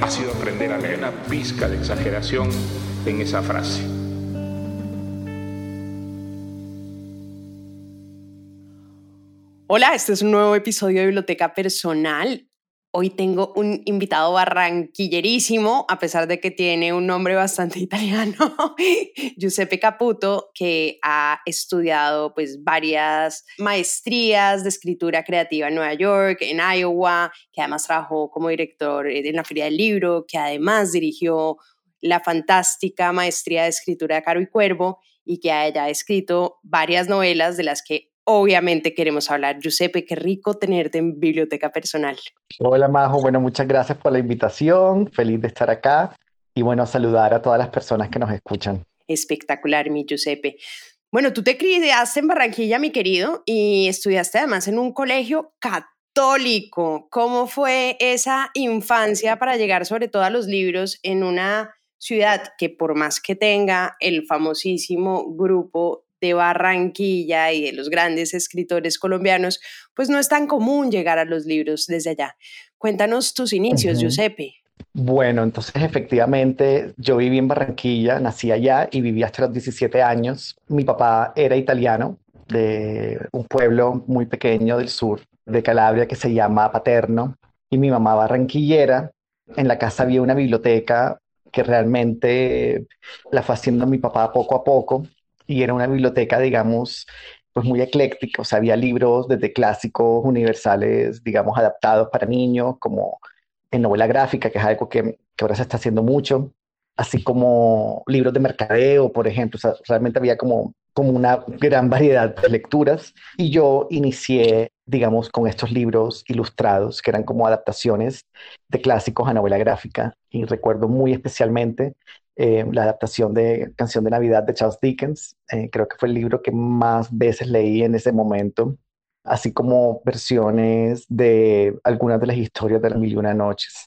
ha sido aprender a leer una pizca de exageración en esa frase. Hola, este es un nuevo episodio de Biblioteca Personal. Hoy tengo un invitado barranquillerísimo, a pesar de que tiene un nombre bastante italiano, Giuseppe Caputo, que ha estudiado pues varias maestrías de escritura creativa en Nueva York, en Iowa, que además trabajó como director en la Feria del Libro, que además dirigió la fantástica maestría de escritura de Caro y Cuervo y que haya escrito varias novelas de las que obviamente queremos hablar. Giuseppe, qué rico tenerte en Biblioteca Personal. Hola Majo, bueno, muchas gracias por la invitación, feliz de estar acá y bueno, saludar a todas las personas que nos escuchan. Espectacular, mi Giuseppe. Bueno, tú te criaste en Barranquilla, mi querido, y estudiaste además en un colegio católico. ¿Cómo fue esa infancia para llegar sobre todo a los libros en una ciudad que por más que tenga el famosísimo grupo de Barranquilla y de los grandes escritores colombianos, pues no es tan común llegar a los libros desde allá. Cuéntanos tus inicios, Giuseppe. Bueno, entonces efectivamente yo viví en Barranquilla, nací allá y viví hasta los 17 años. Mi papá era italiano de un pueblo muy pequeño del sur de Calabria que se llama Paterno y mi mamá barranquillera. En la casa había una biblioteca que realmente la fue haciendo mi papá poco a poco y era una biblioteca, digamos, pues muy ecléctica, o sea, había libros desde clásicos universales, digamos, adaptados para niños, como en novela gráfica, que es algo que, que ahora se está haciendo mucho, así como libros de mercadeo, por ejemplo, o sea, realmente había como, como una gran variedad de lecturas. Y yo inicié, digamos, con estos libros ilustrados, que eran como adaptaciones de clásicos a novela gráfica. Y recuerdo muy especialmente eh, la adaptación de Canción de Navidad de Charles Dickens. Eh, creo que fue el libro que más veces leí en ese momento, así como versiones de algunas de las historias de las mil y una noches.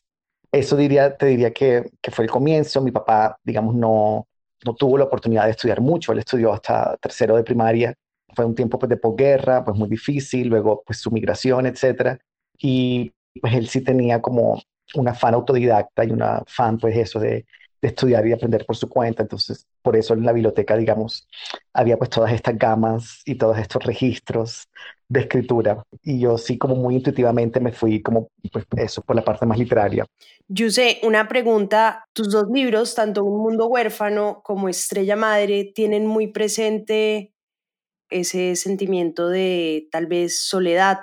Eso diría, te diría que, que fue el comienzo. Mi papá, digamos, no, no tuvo la oportunidad de estudiar mucho. Él estudió hasta tercero de primaria. Fue un tiempo pues, de posguerra, pues muy difícil, luego pues su migración, etcétera. Y pues él sí tenía como un afán autodidacta y un afán, pues eso, de, de estudiar y aprender por su cuenta. Entonces, por eso en la biblioteca, digamos, había pues todas estas gamas y todos estos registros de escritura. Y yo sí como muy intuitivamente me fui como, pues eso, por la parte más literaria. Yuse, una pregunta. Tus dos libros, tanto Un Mundo Huérfano como Estrella Madre, tienen muy presente ese sentimiento de tal vez soledad,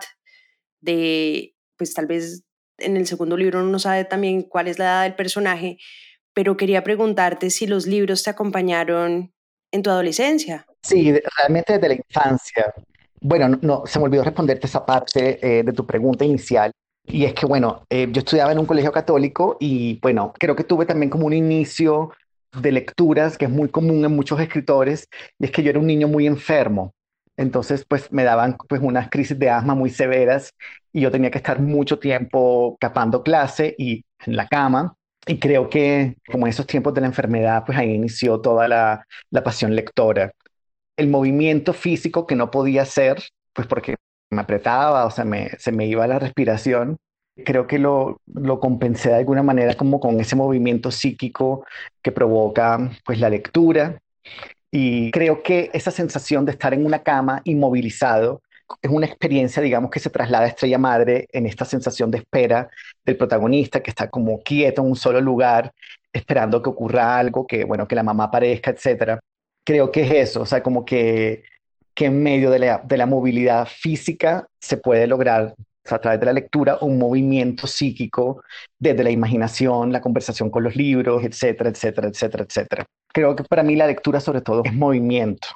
de pues tal vez en el segundo libro uno no sabe también cuál es la edad del personaje, pero quería preguntarte si los libros te acompañaron en tu adolescencia. Sí, realmente desde la infancia. Bueno, no, se me olvidó responderte esa parte eh, de tu pregunta inicial. Y es que, bueno, eh, yo estudiaba en un colegio católico y, bueno, creo que tuve también como un inicio de lecturas que es muy común en muchos escritores, y es que yo era un niño muy enfermo. Entonces, pues me daban pues unas crisis de asma muy severas y yo tenía que estar mucho tiempo capando clase y en la cama y creo que como en esos tiempos de la enfermedad, pues ahí inició toda la, la pasión lectora. El movimiento físico que no podía hacer, pues porque me apretaba, o sea, me, se me iba la respiración, creo que lo, lo compensé de alguna manera como con ese movimiento psíquico que provoca pues la lectura. Y creo que esa sensación de estar en una cama inmovilizado es una experiencia, digamos, que se traslada a Estrella Madre en esta sensación de espera del protagonista que está como quieto en un solo lugar, esperando que ocurra algo, que, bueno, que la mamá aparezca, etc. Creo que es eso, o sea, como que, que en medio de la, de la movilidad física se puede lograr a través de la lectura, un movimiento psíquico desde la imaginación, la conversación con los libros, etcétera, etcétera, etcétera, etcétera. Creo que para mí la lectura sobre todo es movimiento.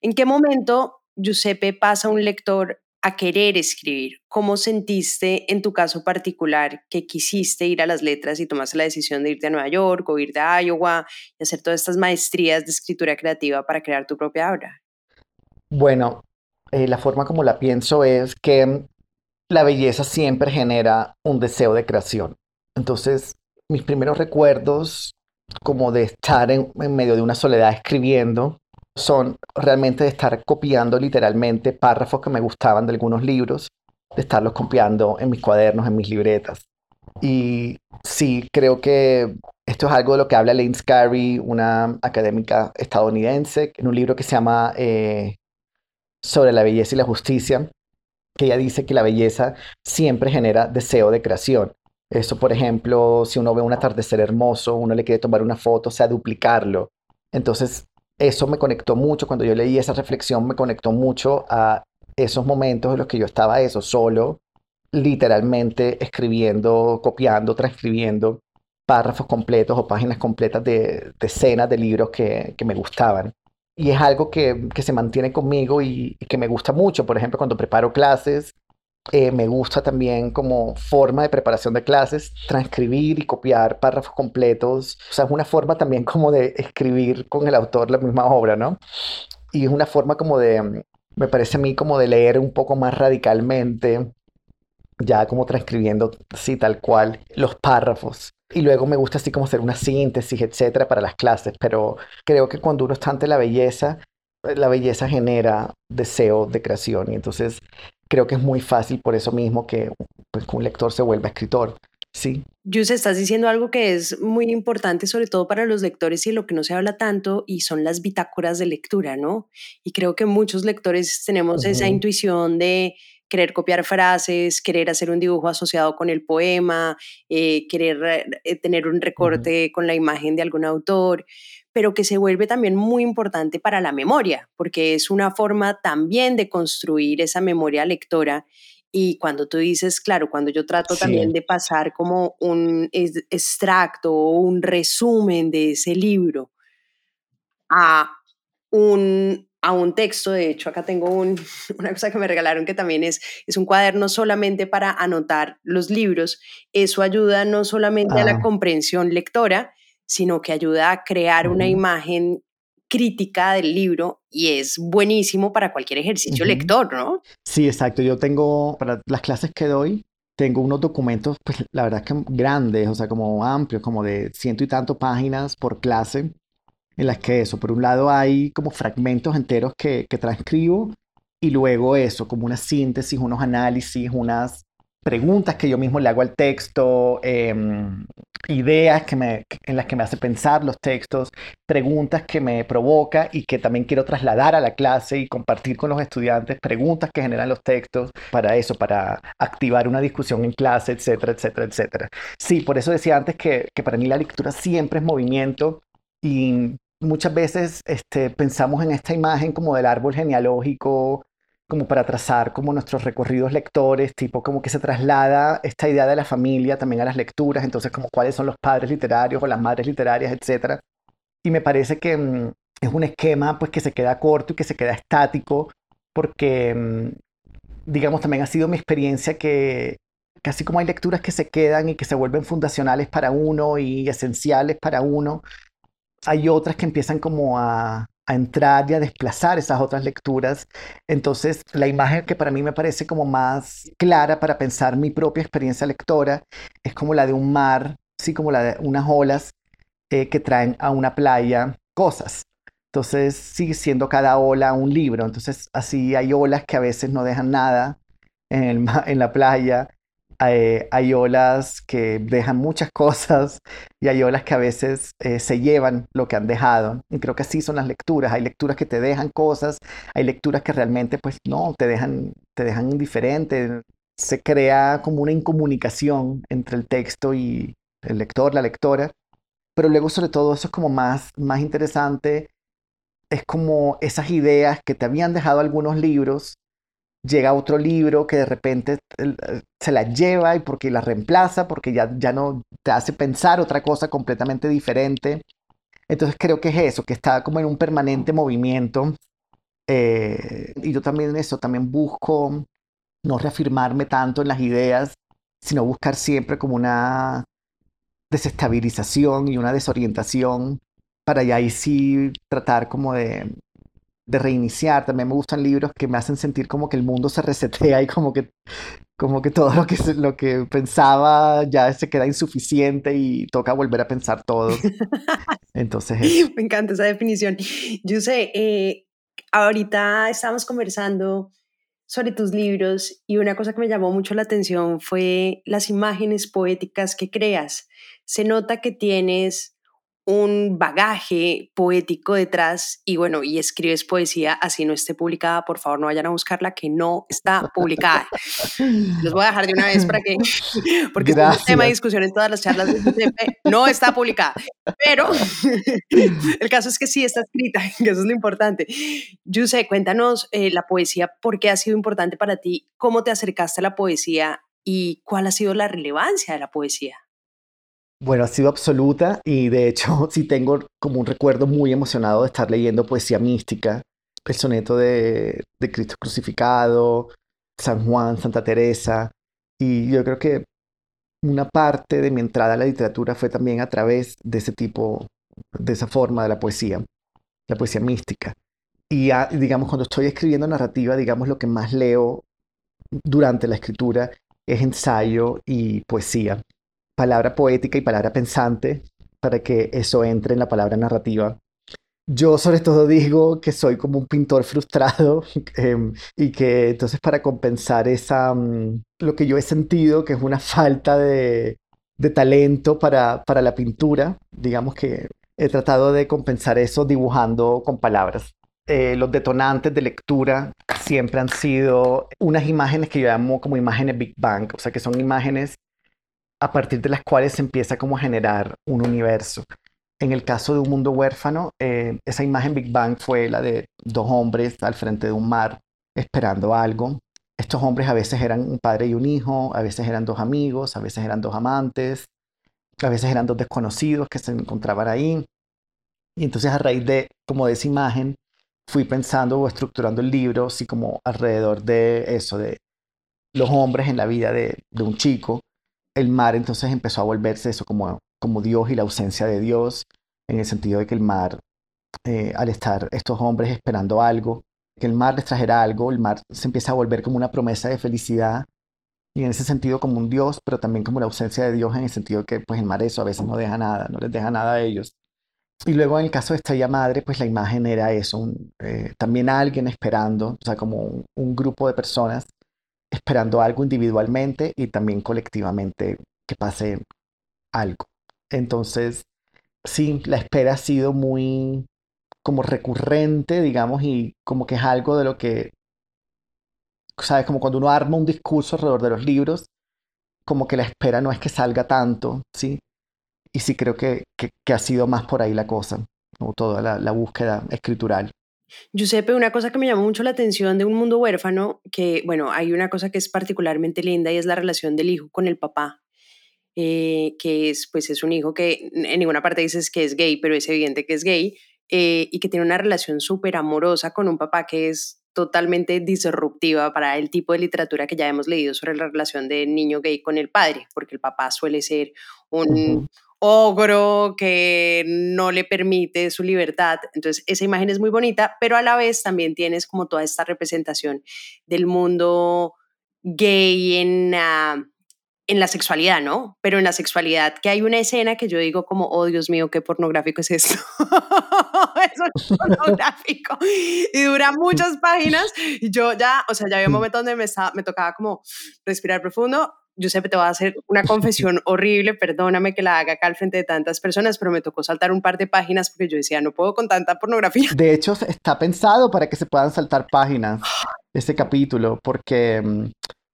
¿En qué momento Giuseppe pasa un lector a querer escribir? ¿Cómo sentiste en tu caso particular que quisiste ir a las letras y tomaste la decisión de irte a Nueva York o irte a Iowa y hacer todas estas maestrías de escritura creativa para crear tu propia obra? Bueno, eh, la forma como la pienso es que la belleza siempre genera un deseo de creación. Entonces, mis primeros recuerdos como de estar en, en medio de una soledad escribiendo son realmente de estar copiando literalmente párrafos que me gustaban de algunos libros, de estarlos copiando en mis cuadernos, en mis libretas. Y sí, creo que esto es algo de lo que habla Lane Scarry, una académica estadounidense, en un libro que se llama eh, Sobre la belleza y la justicia, que ella dice que la belleza siempre genera deseo de creación. Eso, por ejemplo, si uno ve un atardecer hermoso, uno le quiere tomar una foto, o sea, duplicarlo. Entonces, eso me conectó mucho, cuando yo leí esa reflexión, me conectó mucho a esos momentos en los que yo estaba eso, solo, literalmente escribiendo, copiando, transcribiendo párrafos completos o páginas completas de, escenas de libros que, me gustaban. Y es algo que, se mantiene conmigo y, y, que me gusta mucho. Por ejemplo, cuando preparo clases, eh, me gusta también como forma de preparación de clases, transcribir y copiar párrafos completos. O sea, es una forma también como de escribir con el autor la misma obra, ¿no? Y es una forma como de, me parece a mí como de leer un poco más radicalmente, ya como transcribiendo, sí, tal cual, los párrafos. Y luego me gusta así como hacer una síntesis, etcétera, para las clases. Pero creo que cuando uno está ante la belleza, la belleza genera deseo de creación. Y entonces creo que es muy fácil por eso mismo que pues, un lector se vuelva escritor. Sí. Yus, estás diciendo algo que es muy importante, sobre todo para los lectores y lo que no se habla tanto, y son las bitácoras de lectura, ¿no? Y creo que muchos lectores tenemos esa intuición de querer copiar frases, querer hacer un dibujo asociado con el poema, eh, querer eh, tener un recorte con la imagen de algún autor, pero que se vuelve también muy importante para la memoria, porque es una forma también de construir esa memoria lectora. Y cuando tú dices, claro, cuando yo trato también de pasar como un extracto o un resumen de ese libro a un, a un texto, de hecho acá tengo una cosa que me regalaron que también es, es un cuaderno solamente para anotar los libros, eso ayuda no solamente a la ah. comprensión lectora, sino que ayuda a crear una imagen crítica del libro y es buenísimo para cualquier ejercicio lector, ¿no? Sí, exacto. Yo tengo, para las clases que doy, tengo unos documentos, pues la verdad que grandes, o sea, como amplios, como de ciento y tanto páginas por clase, en las que eso, por un lado hay como fragmentos enteros que, que transcribo y luego eso, como una síntesis, unos análisis, unas preguntas que yo mismo le hago al texto, em, ideas que me, en las que me hace pensar los textos, preguntas que me provoca y que también quiero trasladar a la clase y compartir con los estudiantes, preguntas que generan los textos para eso, para activar una discusión en clase, etcétera, etcétera, etcétera. Sí, por eso decía antes que, que para mí la lectura siempre es movimiento y muchas veces este, pensamos en esta imagen como del árbol genealógico como para trazar como nuestros recorridos lectores, tipo como que se traslada esta idea de la familia también a las lecturas, entonces como cuáles son los padres literarios o las madres literarias, etc. Y me parece que mm, es un esquema pues que se queda corto y que se queda estático porque mm, digamos también ha sido mi experiencia que casi como hay lecturas que se quedan y que se vuelven fundacionales para uno y esenciales para uno, hay otras que empiezan como a, a entrar y a desplazar esas otras lecturas. Entonces, la imagen que para mí me parece como más clara para pensar mi propia experiencia lectora es como la de un mar, sí, como la de unas olas eh, que traen a una playa cosas. Entonces, sigue siendo cada ola un libro. Entonces, así hay olas que a veces no dejan nada en, la playa eh, hay, olas que dejan muchas cosas y hay olas que a veces eh, se llevan lo que han dejado. Y creo que así son las lecturas. Hay lecturas que te dejan cosas, hay lecturas que realmente pues no, te dejan, te dejan indiferente. Se crea como una incomunicación entre el texto y el lector, la lectora. Pero luego sobre todo eso es como más, más interesante. Es como esas ideas que te habían dejado algunos libros llega otro libro que de repente se la lleva y porque la reemplaza, porque ya, ya no te hace pensar otra cosa completamente diferente. Entonces creo que es eso, que está como en un permanente movimiento. Eh, y yo también eso, también busco no reafirmarme tanto en las ideas, sino buscar siempre como una desestabilización y una desorientación para ya ahí sí tratar como de, de reiniciar. También me gustan libros que me hacen sentir como que el mundo se resetea y como que, como que todo lo que, lo que pensaba ya se queda insuficiente y toca volver a pensar todo. Entonces... Me encanta esa definición. Yo sé, eh, ahorita estamos conversando sobre tus libros y una cosa que me llamó mucho la atención fue las imágenes poéticas que creas. Se nota que tienes un bagaje poético detrás y bueno, y escribes poesía así no esté publicada, por favor no vayan a buscarla que no está publicada. Los voy a dejar de una vez para que, porque es un tema de discusión en todas las charlas de UCP, no está publicada, pero el caso es que sí está escrita, que eso es lo importante. Yuse, cuéntanos eh, la poesía, ¿por qué ha sido importante para ti? ¿Cómo te acercaste a la poesía y cuál ha sido la relevancia de la poesía? Bueno, ha sido absoluta y de hecho sí tengo como un recuerdo muy emocionado de estar leyendo poesía mística, el soneto de, de Cristo crucificado, San Juan, Santa Teresa, y yo creo que una parte de mi entrada a la literatura fue también a través de ese tipo, de esa forma de la poesía, la poesía mística. Y digamos, cuando estoy escribiendo narrativa, digamos, lo que más leo durante la escritura es ensayo y poesía palabra poética y palabra pensante para que eso entre en la palabra narrativa. Yo sobre todo digo que soy como un pintor frustrado em, y que entonces para compensar esa, mm, lo que yo he sentido que es una falta de, de talento para, para la pintura, digamos que he tratado de compensar eso dibujando con palabras. Eh, los detonantes de lectura siempre han sido unas imágenes que yo llamo como imágenes Big Bang, o sea que son imágenes a partir de las cuales se empieza como a generar un universo. En el caso de Un Mundo Huérfano, eh, esa imagen Big Bang fue la de dos hombres al frente de un mar esperando algo. Estos hombres a veces eran un padre y un hijo, a veces eran dos amigos, a veces eran dos amantes, a veces eran dos desconocidos que se encontraban ahí. Y entonces a raíz de como de esa imagen fui pensando o estructurando el libro así como alrededor de eso, de los hombres en la vida de, de un chico el mar entonces empezó a volverse eso como, como Dios y la ausencia de Dios, en el sentido de que el mar, eh, al estar estos hombres esperando algo, que el mar les trajera algo, el mar se empieza a volver como una promesa de felicidad y en ese sentido como un Dios, pero también como la ausencia de Dios en el sentido que pues el mar eso a veces no deja nada, no les deja nada a ellos. Y luego en el caso de Estrella Madre, pues la imagen era eso, eh, también alguien esperando, o sea, como un grupo de personas esperando algo individualmente y también colectivamente que pase algo. Entonces, sí, la espera ha sido muy como recurrente, digamos, y como que es algo de lo que, sabes, como cuando uno arma un discurso alrededor de los libros, como que la espera no es que salga tanto, ¿sí? Y sí creo que, que, ha sido más por ahí la cosa, o toda la, la búsqueda escritural. Giuseppe, una cosa que me llamó mucho la atención de Un Mundo Huérfano, que bueno, hay una cosa que es particularmente linda y es la relación del hijo con el papá, eh, que es pues es un hijo que en ninguna parte dices que es gay, pero es evidente que es gay, eh, y que tiene una relación súper amorosa con un papá que es totalmente disruptiva para el tipo de literatura que ya hemos leído sobre la relación del niño gay con el padre, porque el papá suele ser un ogro que no le permite su libertad. Entonces, esa imagen es muy bonita, pero a la vez también tienes como toda esta representación del mundo gay en, ah, en la sexualidad, ¿no? Pero en la sexualidad, que hay una escena que yo digo como, oh Dios mío, qué pornográfico es esto. es pornográfico. Y dura muchas páginas. Y yo ya, o sea, ya había un momento donde me, me tocaba como respirar profundo Giuseppe, te voy a hacer una confesión horrible, perdóname que la haga acá al frente de tantas personas, pero me tocó saltar un par de páginas porque yo decía, no puedo con tanta pornografía. De hecho, está pensado para que se puedan saltar páginas este capítulo, porque, mm,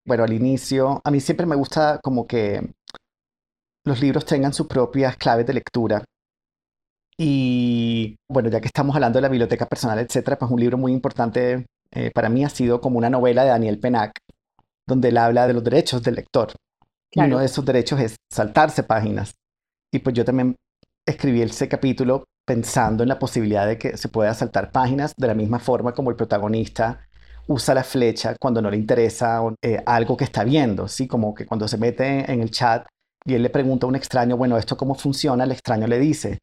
bueno, al inicio, a mí siempre me gusta como que los libros tengan sus propias claves de lectura. Y bueno, ya que estamos hablando de la biblioteca personal, etcétera, pues un libro muy importante eh, para mí ha sido como una novela de Daniel Penac, donde él habla de los derechos del lector. Y uno de esos derechos es saltarse páginas. Y pues yo también escribí ese capítulo pensando en la posibilidad de que se pueda saltar páginas de la misma forma como el protagonista usa la flecha cuando no le interesa eh, algo que está viendo, ¿sí? Como que cuando se mete en el chat y él le pregunta a un extraño, bueno, ¿esto cómo funciona? El extraño le dice,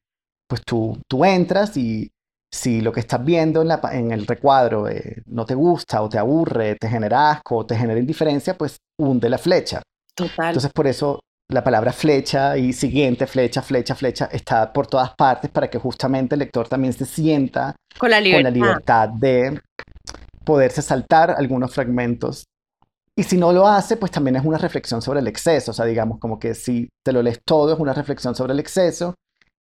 pues tú, tú entras y si lo que estás viendo en, la, en el recuadro eh, no te gusta o te aburre, te genera asco o te genera indiferencia, pues hunde la flecha. Total. Entonces por eso la palabra flecha y siguiente, flecha, flecha, flecha, está por todas partes para que justamente el lector también se sienta con la libertad, con la libertad de poderse saltar algunos fragmentos. Y si no lo hace, pues también es una reflexión sobre el exceso. O sea, digamos, como que si te lo lees todo, es una reflexión sobre el exceso.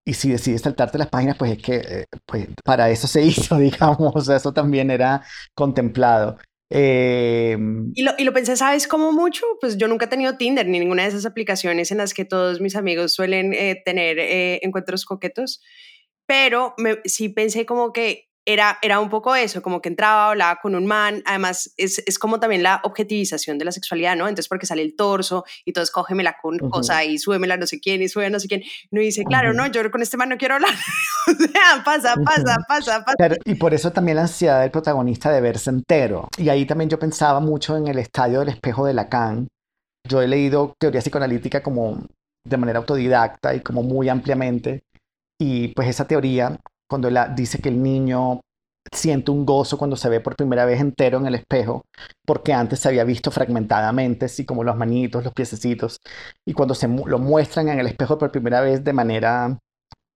Y si decides saltarte las páginas, pues es que eh, pues para eso se hizo, digamos. Eso también era contemplado. Eh, y, lo, y lo pensé, ¿sabes cómo mucho? Pues yo nunca he tenido Tinder ni ninguna de esas aplicaciones en las que todos mis amigos suelen eh, tener eh, encuentros coquetos, pero me, sí pensé como que era, era un poco eso, como que entraba, hablaba con un man, además es, es como también la objetivización de la sexualidad, ¿no? Entonces porque sale el torso y todo cógemela con uh cosa y súbemela no sé quién y sube no sé quién. No dice, claro, no, yo con este man no quiero hablar. o sea, pasa, pasa, pasa, pasa. y por eso también la ansiedad del protagonista de verse entero. Y ahí también yo pensaba mucho en el estadio del espejo de Lacan. Yo he leído teoría psicoanalítica como de manera autodidacta y como muy ampliamente. Y pues esa teoría cuando él dice que el niño siente un gozo cuando se ve por primera vez entero en el espejo, porque antes se había visto fragmentadamente, así como los manitos, los piececitos, y cuando se lo muestran en el espejo por primera vez de manera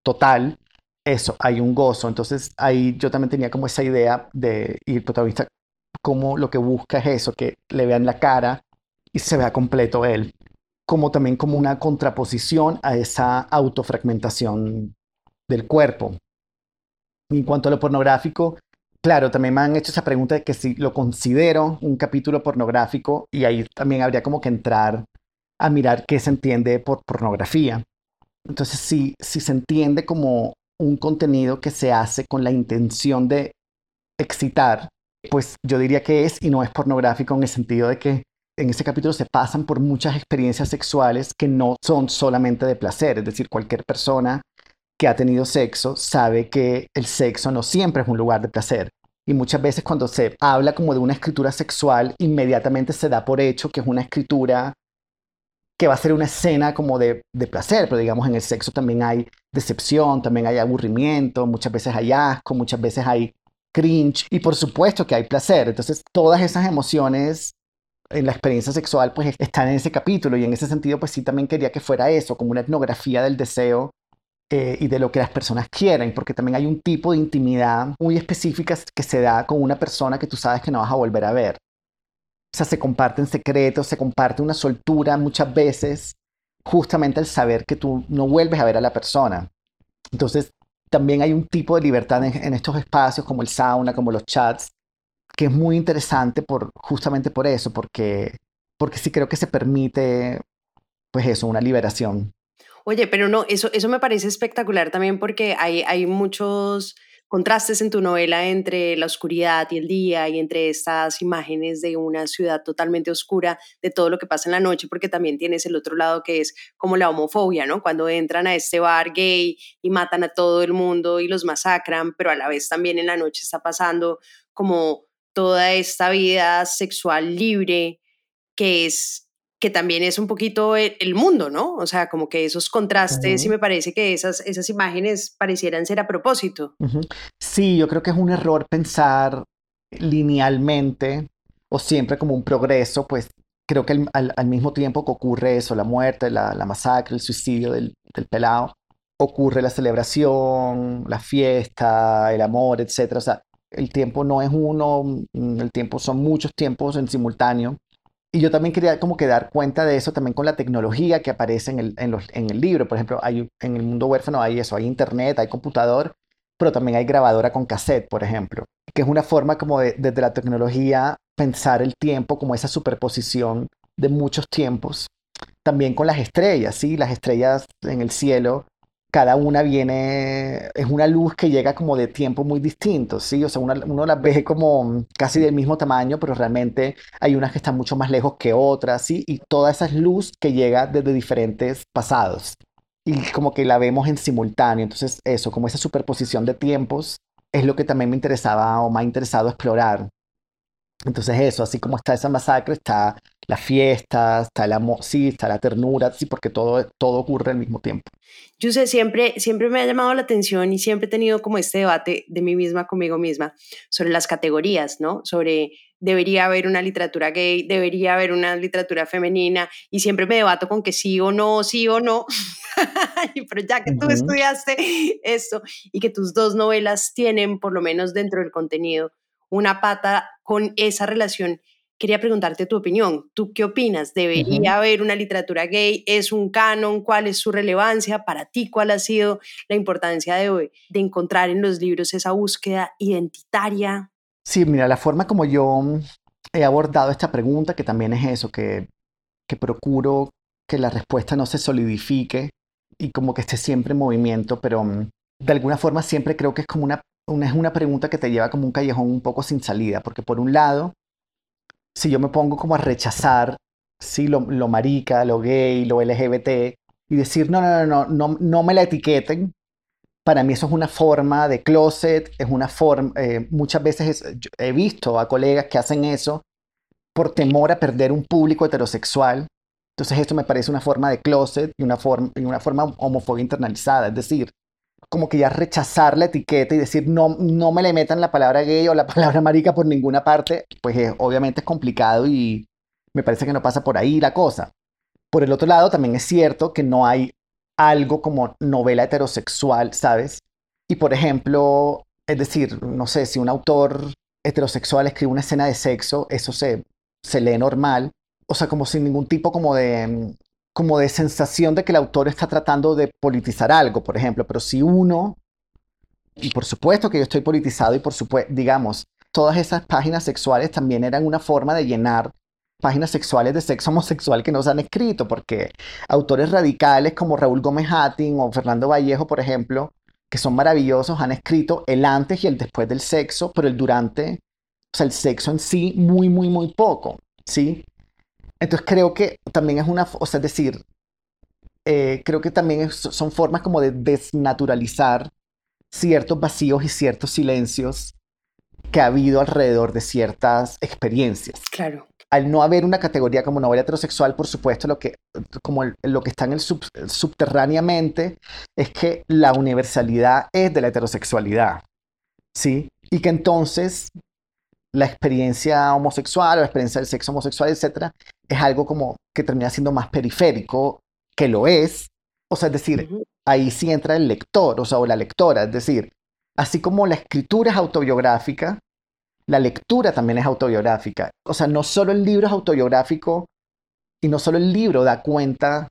total, eso, hay un gozo. Entonces ahí yo también tenía como esa idea de, y el protagonista como lo que busca es eso, que le vean la cara y se vea completo él, como también como una contraposición a esa autofragmentación del cuerpo. En cuanto a lo pornográfico, claro, también me han hecho esa pregunta de que si lo considero un capítulo pornográfico y ahí también habría como que entrar a mirar qué se entiende por pornografía. Entonces, si, si se entiende como un contenido que se hace con la intención de excitar, pues yo diría que es y no es pornográfico en el sentido de que en ese capítulo se pasan por muchas experiencias sexuales que no son solamente de placer, es decir, cualquier persona que ha tenido sexo sabe que el sexo no siempre es un lugar de placer. Y muchas veces cuando se habla como de una escritura sexual, inmediatamente se da por hecho que es una escritura que va a ser una escena como de, de, placer, pero digamos en el sexo también hay decepción, también hay aburrimiento, muchas veces hay asco, muchas veces hay cringe y por supuesto que hay placer. Entonces todas esas emociones en la experiencia sexual pues están en ese capítulo y en ese sentido pues sí también quería que fuera eso, como una etnografía del deseo eh, y de lo que las personas quieren, porque también hay un tipo de intimidad muy específica que se da con una persona que tú sabes que no vas a volver a ver. O sea, se comparten secretos, se comparte una soltura muchas veces, justamente al saber que tú no vuelves a ver a la persona. Entonces, también hay un tipo de libertad en, estos espacios como el sauna, como los chats, que es muy interesante por, justamente por eso, porque, porque sí creo que se permite, pues eso, una liberación. Oye, pero no, eso, eso me parece espectacular también porque hay, hay muchos contrastes en tu novela entre la oscuridad y el día y entre estas imágenes de una ciudad totalmente oscura, de todo lo que pasa en la noche, porque también tienes el otro lado que es como la homofobia, ¿no? Cuando entran a este bar gay y matan a todo el mundo y los masacran, pero a la vez también en la noche está pasando como toda esta vida sexual libre que es que también es un poquito el, mundo, ¿no? O sea, como que esos contrastes y me parece que esas, esas imágenes parecieran ser a propósito. Sí, yo creo que es un error pensar linealmente o siempre como un progreso, pues creo que al, mismo tiempo que ocurre eso, la muerte, la, la masacre, el suicidio del, del, pelado, ocurre la celebración, la fiesta, el amor, etc. O sea, el tiempo no es uno, mm, el tiempo son muchos tiempos en simultáneo y yo también quería como que dar cuenta de eso también con la tecnología que aparece en el, en los, en el libro. Por ejemplo, hay, en el mundo huérfano hay eso, hay internet, hay computador, pero también hay grabadora con cassette, por ejemplo, que es una forma como de, desde la tecnología pensar el tiempo como esa superposición de muchos tiempos. También con las estrellas, ¿sí? Las estrellas en el cielo cada una viene, es una luz que llega como de tiempo muy distintos, ¿sí? O sea, uno las ve como casi del mismo tamaño, pero realmente hay unas que están mucho más lejos que otras, ¿sí? Y toda esa luz que llega desde diferentes pasados. Y como que la vemos en simultáneo. Entonces, eso, como esa superposición de tiempos, es lo que también me interesaba o me ha interesado explorar. Entonces eso, así como está esa masacre, está la fiesta, está la, sí, está la ternura, sí, porque todo, todo ocurre al mismo tiempo. Yo sé, siempre, siempre me ha llamado la atención y siempre he tenido como este debate de mí misma conmigo misma sobre las categorías, ¿no? Sobre debería haber una literatura gay, debería haber una literatura femenina y siempre me debato con que sí o no, sí o no. Pero ya que tú estudiaste esto y que tus dos novelas tienen, por lo menos dentro del contenido, una pata con esa relación quería preguntarte tu opinión. ¿Tú qué opinas? ¿Debería haber una literatura gay? ¿Es un canon? ¿Cuál es su relevancia? Para ti, ¿cuál ha sido la importancia de, de encontrar en los libros esa búsqueda identitaria? Sí, mira, la forma como yo he abordado esta pregunta, que también es eso, que, que procuro que la respuesta no se solidifique y como que esté siempre en movimiento, pero mm, de alguna forma siempre creo que es como una, una, es una pregunta que te lleva como un callejón un poco sin salida, porque por un lado, si yo me pongo como a rechazar sí, lo, lo marica, lo gay, lo LGBT, y decir, no, no, no, no, no, me la etiqueten, para mí eso es una forma de closet, es una forma, eh, muchas veces he visto a colegas que hacen eso por temor a perder un público heterosexual. Entonces esto me parece una forma de closet y una forma, y una forma homofobia internalizada, es decir, como que ya rechazar la etiqueta y decir no, no me le metan la palabra gay o la palabra marica por ninguna parte, pues obviamente es complicado y me parece que no pasa por ahí la cosa. Por el otro lado, también es cierto que no hay algo como novela heterosexual, ¿sabes? Y por ejemplo, es decir, no sé, si un autor heterosexual escribe una escena de sexo, eso se, se lee normal, o sea, como sin ningún tipo como de como de sensación de que el autor está tratando de politizar algo, por ejemplo, pero si uno, y por supuesto que yo estoy politizado y por supuesto, digamos, todas esas páginas sexuales también eran una forma de llenar páginas sexuales de sexo homosexual que nos han escrito, porque autores radicales como Raúl Gómez Hattin o Fernando Vallejo, por ejemplo, que son maravillosos, han escrito el antes y el después del sexo, pero el durante, o sea, el sexo en sí, muy, muy, muy poco, ¿sí? Entonces creo que también es una, o sea, es decir, eh, creo que también son formas como de desnaturalizar ciertos vacíos y ciertos silencios que ha habido alrededor de ciertas experiencias. Claro. Al no haber una categoría como novela heterosexual, por supuesto, lo que, como lo que está en el subterráneamente es que la universalidad es de la heterosexualidad, ¿sí? Y que entonces la experiencia homosexual o la experiencia del sexo homosexual, etcétera, es algo como que termina siendo más periférico, que lo es. O sea, es decir, ahí sí entra el lector, o sea, o la lectora. Es decir, así como la escritura es autobiográfica, la lectura también es autobiográfica. O sea, no solo el libro es autobiográfico y no solo el libro da cuenta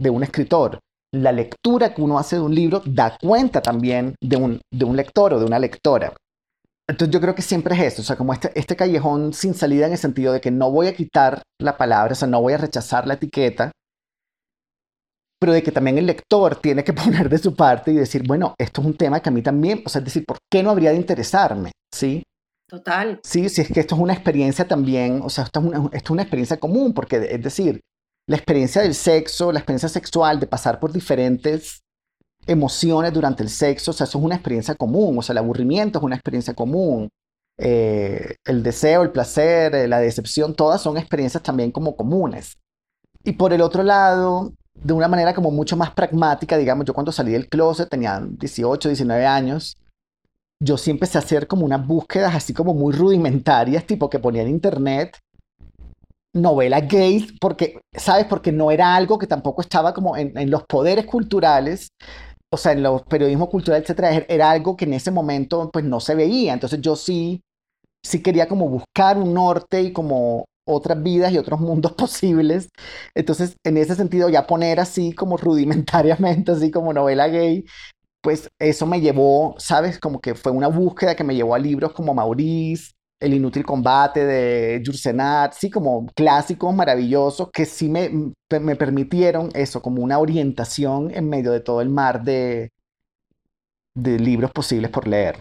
de un escritor. La lectura que uno hace de un libro da cuenta también de un, de un lector o de una lectora. Entonces yo creo que siempre es esto, o sea, como este, este callejón sin salida en el sentido de que no voy a quitar la palabra, o sea, no voy a rechazar la etiqueta, pero de que también el lector tiene que poner de su parte y decir, bueno, esto es un tema que a mí también, o sea, es decir, ¿por qué no habría de interesarme? ¿Sí? Total. Sí, si es que esto es una experiencia también, o sea, esto es una, esto es una experiencia común, porque es decir, la experiencia del sexo, la experiencia sexual, de pasar por diferentes emociones durante el sexo, o sea, eso es una experiencia común, o sea, el aburrimiento es una experiencia común, eh, el deseo, el placer, eh, la decepción, todas son experiencias también como comunes. Y por el otro lado, de una manera como mucho más pragmática, digamos, yo cuando salí del closet tenía 18, 19 años, yo sí empecé a hacer como unas búsquedas así como muy rudimentarias, tipo que ponía en internet novelas gays, porque, ¿sabes? Porque no era algo que tampoco estaba como en los poderes culturales o sea, en los periodismo cultural, etcétera, er, era algo que en ese momento pues no se veía. Entonces yo sí, sí quería como buscar un norte y como otras vidas y otros mundos posibles. Entonces, en ese sentido, ya poner así como rudimentariamente, así como novela gay, pues eso me llevó, ¿sabes? Como que fue una búsqueda que me llevó a libros como Maurice, el inútil combate de Jursenat, sí, como clásicos maravillosos que sí me, me permitieron eso, como una orientación en medio de todo el mar de, de libros posibles por leer.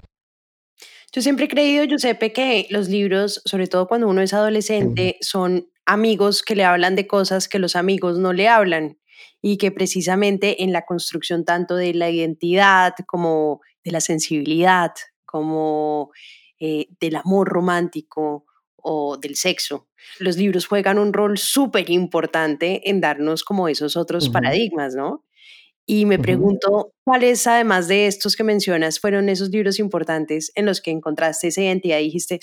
Yo siempre he creído, Giuseppe, que los libros, sobre todo cuando uno es adolescente, son amigos que le hablan de cosas que los amigos no le hablan y que precisamente en la construcción tanto de la identidad como de la sensibilidad, como eh, del amor romántico o del sexo. Los libros juegan un rol súper importante en darnos como esos otros paradigmas, ¿no? Y me ujú. pregunto, ¿cuáles, además de estos que mencionas, fueron esos libros importantes en los que encontraste esa identidad y dijiste,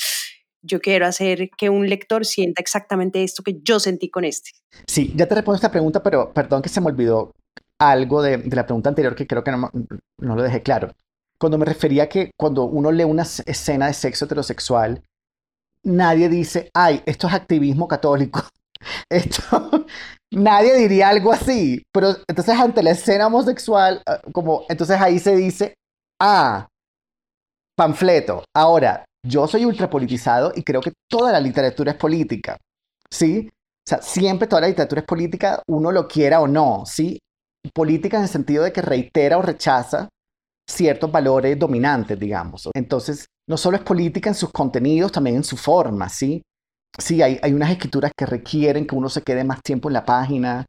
yo quiero hacer que un lector sienta exactamente esto que yo sentí con este? Sí, ya te respondo esta pregunta, pero perdón que se me olvidó algo de, de la pregunta anterior que creo que no lo dejé claro. Cuando me refería a que cuando uno lee una escena de sexo heterosexual, nadie dice, ay, esto es activismo católico. Esto, nadie diría algo así. Pero entonces ante la escena homosexual, ah, como, entonces ahí se dice, ah, panfleto. Ahora, yo soy ultrapolitizado y creo que toda la literatura es política, ¿sí? O sea, siempre toda la literatura es política, uno lo quiera o no, ¿sí? Política en el sentido de que reitera o rechaza ciertos valores dominantes, digamos. Entonces, no solo es política en sus contenidos, también en su forma, ¿sí? Sí, hay, hay unas escrituras que requieren que uno se quede más tiempo en la página,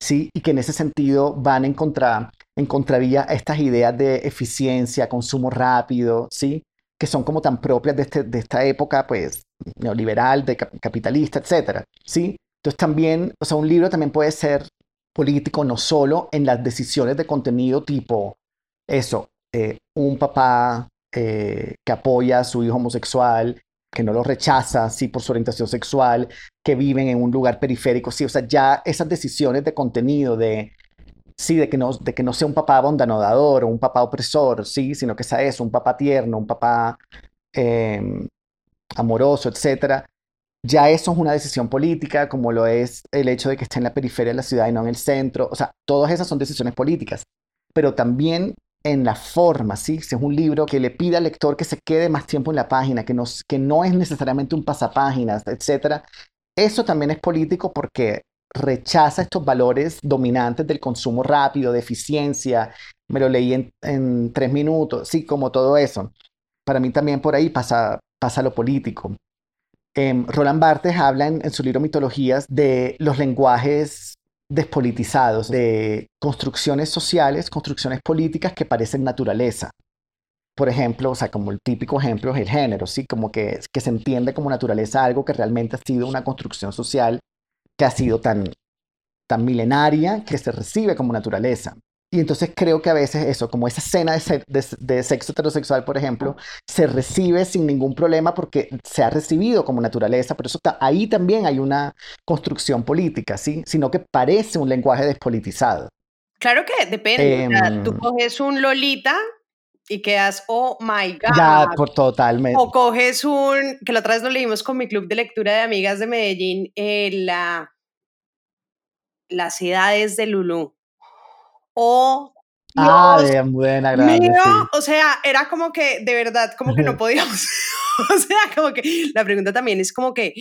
¿sí? Y que en ese sentido van en contra, en contravía estas ideas de eficiencia, consumo rápido, ¿sí? Que son como tan propias de, este, de esta época, pues, neoliberal, de cap- capitalista, etcétera, ¿sí? Entonces también, o sea, un libro también puede ser político no solo en las decisiones de contenido tipo eso, eh, un papá eh, que apoya a su hijo homosexual, que no lo rechaza, sí, por su orientación sexual, que viven en un lugar periférico, sí, o sea, ya esas decisiones de contenido, de, sí, de que no, de que no sea un papá bondanodador o un papá opresor, sí, sino que sea eso, un papá tierno, un papá eh, amoroso, etcétera, ya eso es una decisión política, como lo es el hecho de que esté en la periferia de la ciudad y no en el centro. O sea, todas esas son decisiones políticas, pero también en la forma, ¿sí? Si es un libro que le pide al lector que se quede más tiempo en la página, que no, es necesariamente un pasapáginas, etcétera, eso también es político porque rechaza estos valores dominantes del consumo rápido, de eficiencia. Me lo leí en, tres minutos, sí, como todo eso. Para mí también por ahí pasa, lo político. Em, Roland Barthes habla en su libro Mitologías de los lenguajes despolitizados, de construcciones sociales, construcciones políticas que parecen naturaleza. Por ejemplo, o sea, como el típico ejemplo es el género, ¿sí? Como que, que se entiende como naturaleza algo que realmente ha sido una construcción social que ha sido tan, tan milenaria que se recibe como naturaleza. Y entonces creo que a veces eso, como esa escena de, se- de- de sexo heterosexual, por ejemplo, se recibe sin ningún problema porque se ha recibido como naturaleza, pero eso ta- ahí también hay una construcción política, ¿sí? Sino que parece un lenguaje despolitizado. Claro que depende. o sea, tú Em, coges un Lolita y quedas, oh my ya, God. por totalmente. O coges un, que la otra vez lo leímos con mi club de lectura de amigas de Medellín, eh, la, las edades de Lulú. O Ah, Dios de buena, grande, mío, sí. o sea, era como que de verdad, como que no podíamos. o sea, como que la pregunta también es como que,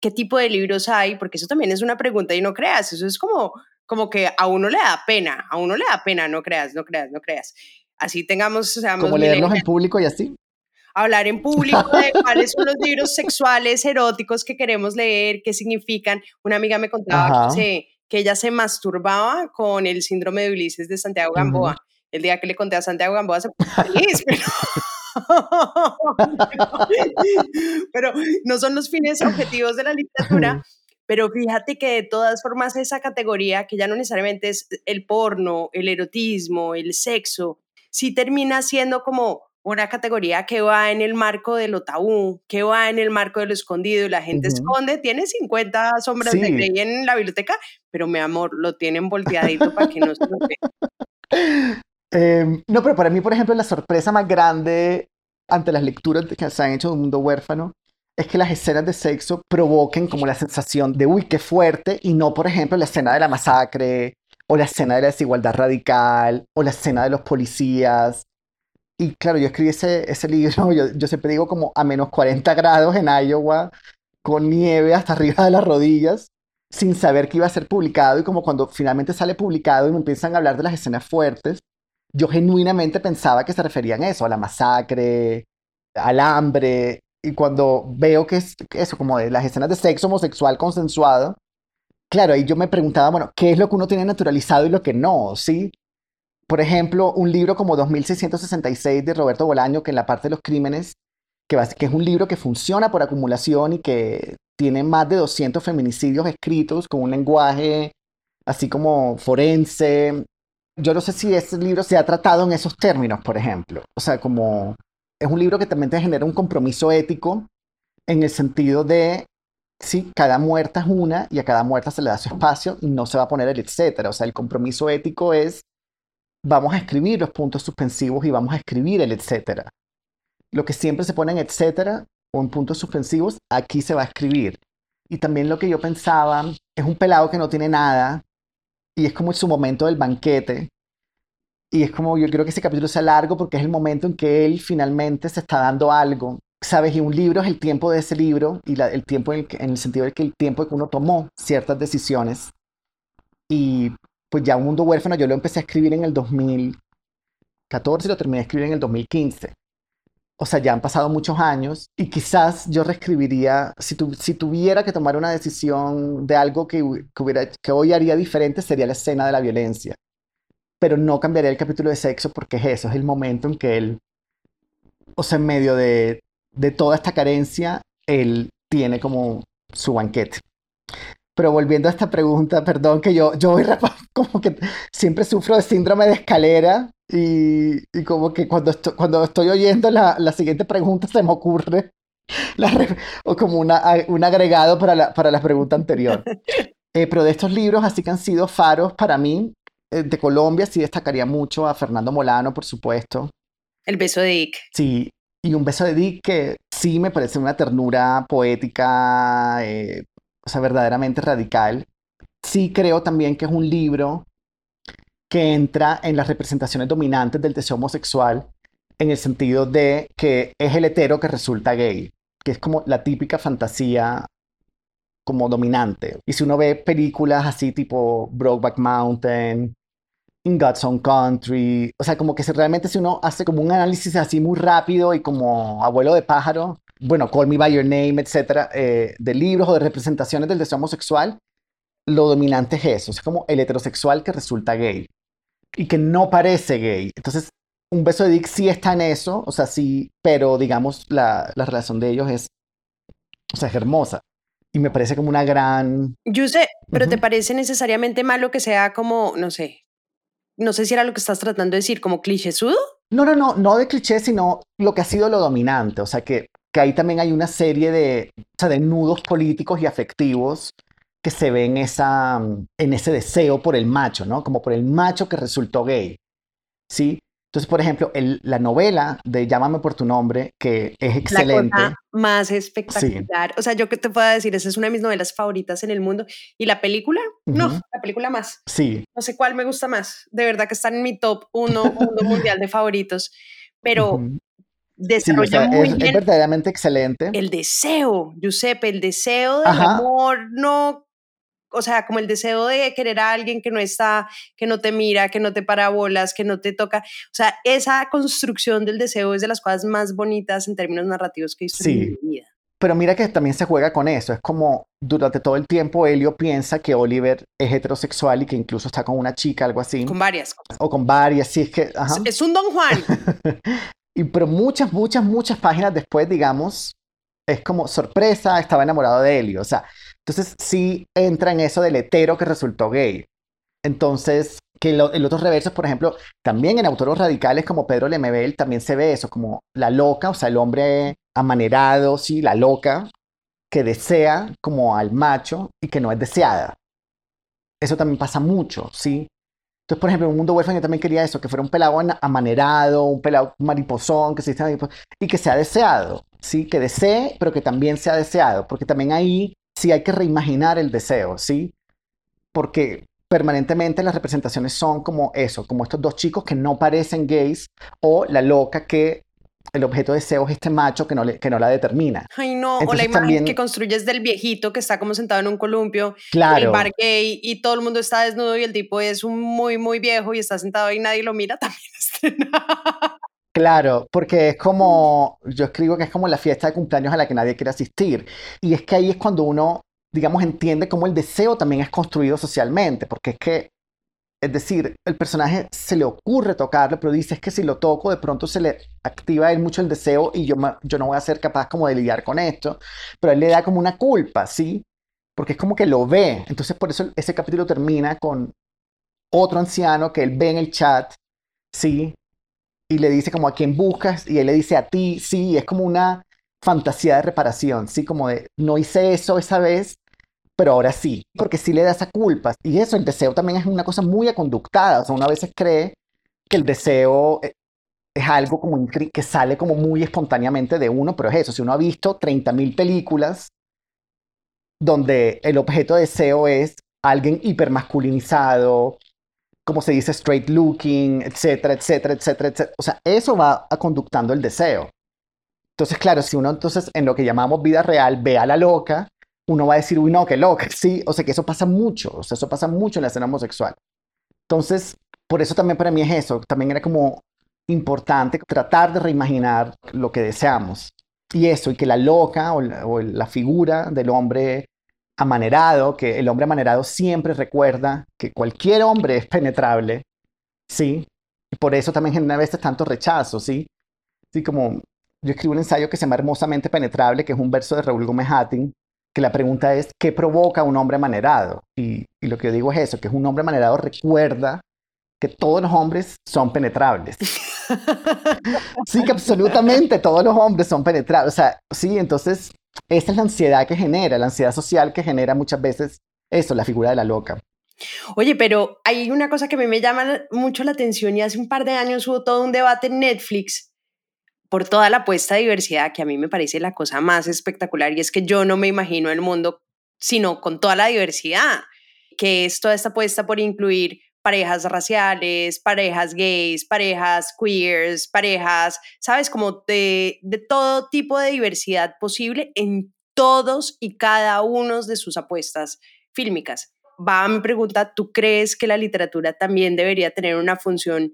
¿qué tipo de libros hay? Porque eso también es una pregunta y no creas, eso es como, como que a uno le da pena, a uno le da pena, no creas, no creas, no creas. Así tengamos, Como leerlos en público y así. hablar en público de cuáles son los libros sexuales eróticos que queremos leer, qué significan. Una amiga me contaba que, Ajá. se- que ella se masturbaba con el síndrome de Ulises de Santiago. Gamboa. El día que le conté a Santiago Gamboa se puso feliz, pero... pero no son los fines objetivos de la literatura. Pero fíjate que de todas formas esa categoría, que ya no necesariamente es el porno, el erotismo, el sexo, sí termina siendo como una categoría que va en el marco de lo tabú, que va en el marco de lo escondido y la gente esconde, tiene 50 sombras de. Grey en la biblioteca, pero mi amor, lo tienen volteadito para que no se lo vea. Em, no, pero para mí, por ejemplo, la sorpresa más grande ante las lecturas que se han hecho de un mundo huérfano es que las escenas de sexo provoquen como la sensación de, uy, qué fuerte, y no, por ejemplo, la escena de la masacre, o la escena de la desigualdad radical, o la escena de los policías. Y claro, yo escribí ese, ese libro, yo, yo siempre digo como a menos 40 grados en Iowa, con nieve hasta arriba de las rodillas, sin saber que iba a ser publicado, y como cuando finalmente sale publicado y me empiezan a hablar de las escenas fuertes, yo genuinamente pensaba que se referían a eso, a la masacre, al hambre, y cuando veo que es eso, como de las escenas de sexo homosexual consensuado, claro, ahí yo me preguntaba, bueno, ¿qué es lo que uno tiene naturalizado y lo que no? ¿Sí? Por ejemplo, un libro como 2666 de Roberto Bolaño, que en la parte de los crímenes que, bas- que es un libro que funciona por acumulación y que tiene más de 200 feminicidios escritos con un lenguaje así como forense. Yo no sé si ese libro se ha tratado en esos términos, por ejemplo. O sea, como es un libro que también te genera un compromiso ético en el sentido de, sí, cada muerta es una y a cada muerta se le da su espacio y no se va a poner el etcétera. O sea, el compromiso ético es, vamos a escribir los puntos suspensivos y vamos a escribir el etcétera. Lo que siempre se pone en etcétera o en puntos suspensivos, aquí se va a escribir. Y también lo que yo pensaba, es un pelado que no tiene nada y es como su momento del banquete. Y es como, yo creo que ese capítulo sea largo porque es el momento en que él finalmente se está dando algo. ¿Sabes? Y un libro es el tiempo de ese libro y el tiempo en el, en el sentido de que el tiempo de que uno tomó ciertas decisiones. Y pues ya Un Mundo Huérfano yo lo empecé a escribir en el 2014 y lo terminé de escribir en el 2015. O sea, ya han pasado muchos años y quizás yo reescribiría, si, tu- si tuviera que tomar una decisión de algo que, que hubiera, que hoy haría diferente, sería la escena de la violencia. Pero no cambiaría el capítulo de sexo porque es eso, es el momento en que él, o sea, en medio de, de toda esta carencia, él tiene como su banquete. Pero volviendo a esta pregunta, perdón que yo, yo voy como que siempre sufro de síndrome de escalera y, y como que cuando estoy, cuando estoy oyendo la, la siguiente pregunta se me ocurre la o como una, un agregado para la, para la pregunta anterior. Eh, pero de estos libros, así que han sido faros para mí, eh, de Colombia sí destacaría mucho a Fernando Molano, por supuesto. El beso de Dick. Sí, y un beso de Dick que sí me parece una ternura poética, eh, o sea, verdaderamente radical. Sí creo también que es un libro que entra en las representaciones dominantes del deseo homosexual, en el sentido de que es el hetero que resulta gay, que es como la típica fantasía como dominante. Y si uno ve películas así tipo Brokeback Mountain, In God's Own Country, o sea, como que realmente si uno hace como un análisis así muy rápido y como abuelo de pájaro, bueno, Call Me By Your Name, etcétera, eh, de libros o de representaciones del deseo homosexual, lo dominante es eso, es como el heterosexual que resulta gay y que no parece gay. Entonces, un beso de Dick sí está en eso, o sea, sí, pero digamos, la, la relación de ellos es, o sea, es hermosa. Y me parece como una gran... Yo sé, pero ¿te Ujú. parece necesariamente malo que sea como, no sé, no sé si era lo que estás tratando de decir, como clichésudo? No, no, no, no de cliché, sino lo que ha sido lo dominante. O sea, que, que ahí también hay una serie de, o sea, de nudos políticos y afectivos que se ven esa, mm, en ese deseo por el macho, ¿no? Como por el macho que resultó gay. ¿Sí? Entonces, por ejemplo, el- la novela de Llámame por tu nombre, que es excelente. La cosa más espectacular. O sea, yo que te puedo decir, esa es una de mis novelas favoritas en el mundo. ¿Y la película? No, Ujú. la película más. Sí, No sé cuál me gusta más. De verdad que está en mi top uno mundo mundial de favoritos. Pero ujú. Sí, o desarrolla sea, muy es, es bien verdaderamente excelente. el deseo, Giuseppe, el deseo del Ajá. amor, no, o sea, como el deseo de querer a alguien que no está, que no te mira, que no te para bolas, que no te toca. O sea, esa construcción del deseo es de las cosas más bonitas en términos narrativos que he visto Sí. en mi vida. Pero mira que también se juega con eso. Es como durante todo el tiempo Helio piensa que Oliver es heterosexual y que incluso está con una chica, algo así. Con varias cosas. O con varias, sí, es que... ajá. Es- Es un Don Juan. Y pero muchas, muchas, muchas páginas después, digamos, es como sorpresa, estaba enamorado de Helio. O sea, entonces sí entra en eso del hetero que resultó gay. Entonces, que lo- en otros reversos, por ejemplo, también en autores radicales como Pedro Lemebel también se ve eso, como la loca, o sea, el hombre amanerado, sí, la loca, que desea como al macho y que no es deseada. Eso también pasa mucho, ¿sí? Entonces, por ejemplo, en un mundo huérfano yo también quería eso, que fuera un pelado amanerado, un pelado mariposón, que se y que sea deseado, ¿sí? Que desee, pero que también sea deseado, porque también ahí sí hay que reimaginar el deseo, ¿sí? Porque permanentemente las representaciones son como eso, como estos dos chicos que no parecen gays, o la loca que el objeto de deseo es este macho que no, le- que no la determina. Ay, no. o la imagen también- que construyes del viejito que está como sentado en un columpio, el Claro. bar gay y todo el mundo está desnudo y el tipo es un muy, muy viejo y está sentado y nadie lo mira, también está. Claro, porque es como, yo escribo que es como la fiesta de cumpleaños a la que nadie quiere asistir. Y es que ahí es cuando uno, digamos, entiende cómo el deseo también es construido socialmente, porque es que Es decir, el personaje se le ocurre tocarlo, pero dice es que si lo toco de pronto se le activa a él mucho el deseo y yo, yo no voy a ser capaz como de lidiar con esto, pero él le da como una culpa, ¿sí? Porque es como que lo ve. Entonces por eso ese capítulo termina con otro anciano que él ve en el chat, ¿sí? Y le dice como a quién buscas y él le dice a ti, sí, es como una fantasía de reparación, ¿sí? Como de no hice eso esa vez, pero ahora sí, porque sí le da esa culpa. Y eso, el deseo también es una cosa muy aconductada, o sea, una veces cree que el deseo eh, es algo como que sale como muy espontáneamente de uno, pero es eso, si uno ha visto 30.000 películas donde el objeto de deseo es alguien hipermasculinizado, como se dice, straight looking, etcétera, etcétera, etcétera, etcétera. O sea, eso va a conductando el deseo. Entonces, claro, si uno entonces en lo que llamamos vida real ve a la loca, uno va a decir, uy, no, qué loca, sí, o sea que eso pasa mucho, o sea, eso pasa mucho en la escena homosexual. Entonces, por eso también para mí es eso, también era como importante tratar de reimaginar lo que deseamos. Y eso, y que la loca o la, figura del hombre amanerado, que el hombre amanerado siempre recuerda que cualquier hombre es penetrable, ¿sí? Y por eso también genera a veces tanto rechazo, ¿sí? Sí, como yo escribo un ensayo que se llama Hermosamente Penetrable, que es un verso de Raúl Gómez Hattin, que la pregunta es, ¿qué provoca un hombre manerado? Y, lo que yo digo es eso, que un hombre manerado recuerda que todos los hombres son penetrables. sí, que absolutamente todos los hombres son penetrables. O sea, sí, entonces esa es la ansiedad que genera, la ansiedad social que genera muchas veces eso, la figura de la loca. Oye, pero hay una cosa que a mí me llama mucho la atención y hace un par de años hubo todo un debate en Netflix por toda la apuesta de diversidad, que a mí me parece la cosa más espectacular, y es que yo no me imagino el mundo sino con toda la diversidad, que es toda esta apuesta por incluir parejas raciales, parejas gays, parejas queers, parejas, sabes, como de, de todo tipo de diversidad posible en todos y cada uno de sus apuestas fílmicas. Va a pregunta, ¿tú crees que la literatura también debería tener una función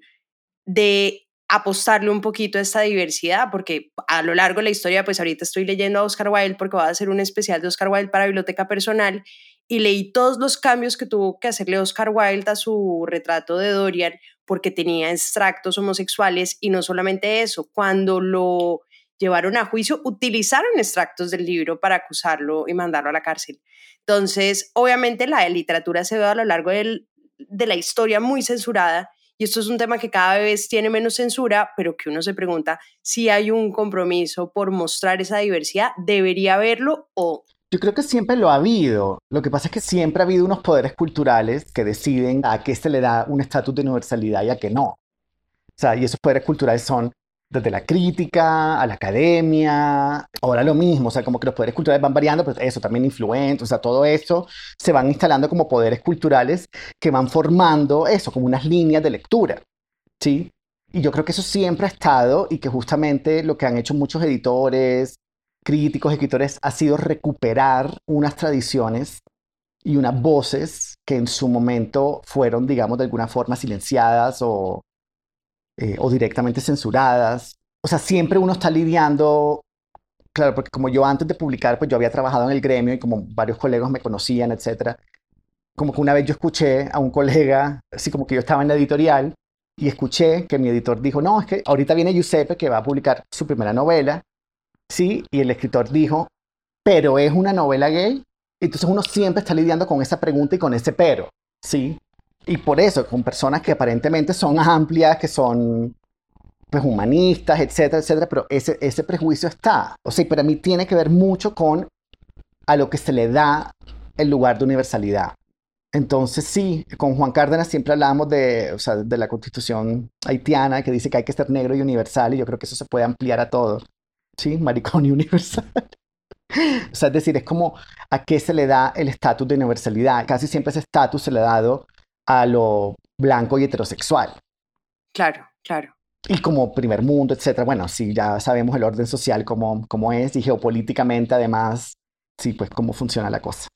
de apostarle un poquito a esta diversidad, porque a lo largo de la historia, pues ahorita estoy leyendo a Oscar Wilde porque va a hacer un especial de Oscar Wilde para biblioteca personal y leí todos los cambios que tuvo que hacerle Oscar Wilde a su retrato de Dorian porque tenía extractos homosexuales y no solamente eso, cuando lo llevaron a juicio utilizaron extractos del libro para acusarlo y mandarlo a la cárcel. Entonces, obviamente la literatura se ve a lo largo de la historia muy censurada y esto es un tema que cada vez tiene menos censura, pero que uno se pregunta si hay un compromiso por mostrar esa diversidad, ¿debería haberlo o yo creo que siempre lo ha habido. Lo que pasa es que siempre ha habido unos poderes culturales que deciden a qué se le da un estatus de universalidad y a qué no. O sea, y esos poderes culturales son desde la crítica a la academia, ahora lo mismo, o sea, como que los poderes culturales van variando, pero eso también influente, o sea, todo eso se van instalando como poderes culturales que van formando eso, como unas líneas de lectura, ¿sí? Y yo creo que eso siempre ha estado y que justamente lo que han hecho muchos editores, críticos, escritores, ha sido recuperar unas tradiciones y unas voces que en su momento fueron, digamos, de alguna forma silenciadas o eh, o directamente censuradas. O sea, siempre uno está lidiando, claro, porque como yo antes de publicar, pues yo había trabajado en el gremio y como varios colegas me conocían, etcétera. Como que una vez yo escuché a un colega, así como que yo estaba en la editorial y escuché que mi editor dijo, no, es que ahorita viene Giuseppe que va a publicar su primera novela, sí, y el escritor dijo, pero es una novela gay. Entonces uno siempre está lidiando con esa pregunta y con ese pero, sí. Y por eso, con personas que aparentemente son amplias, que son pues humanistas, etcétera, etcétera, pero ese, ese prejuicio está. O sea, para mí tiene que ver mucho con a lo que se le da el lugar de universalidad. Entonces sí, con Juan Cárdenas siempre hablamos de, o sea, de la constitución haitiana que dice que hay que ser negro y universal y yo creo que eso se puede ampliar a todo. Sí, maricón y universal. o sea, es decir, es como a qué se le da el estatus de universalidad. Casi siempre ese estatus se le ha dado a lo blanco y heterosexual. Claro, claro. Y como primer mundo, etcétera. Bueno, sí, ya sabemos el orden social como, como es y geopolíticamente además, sí, pues cómo funciona la cosa.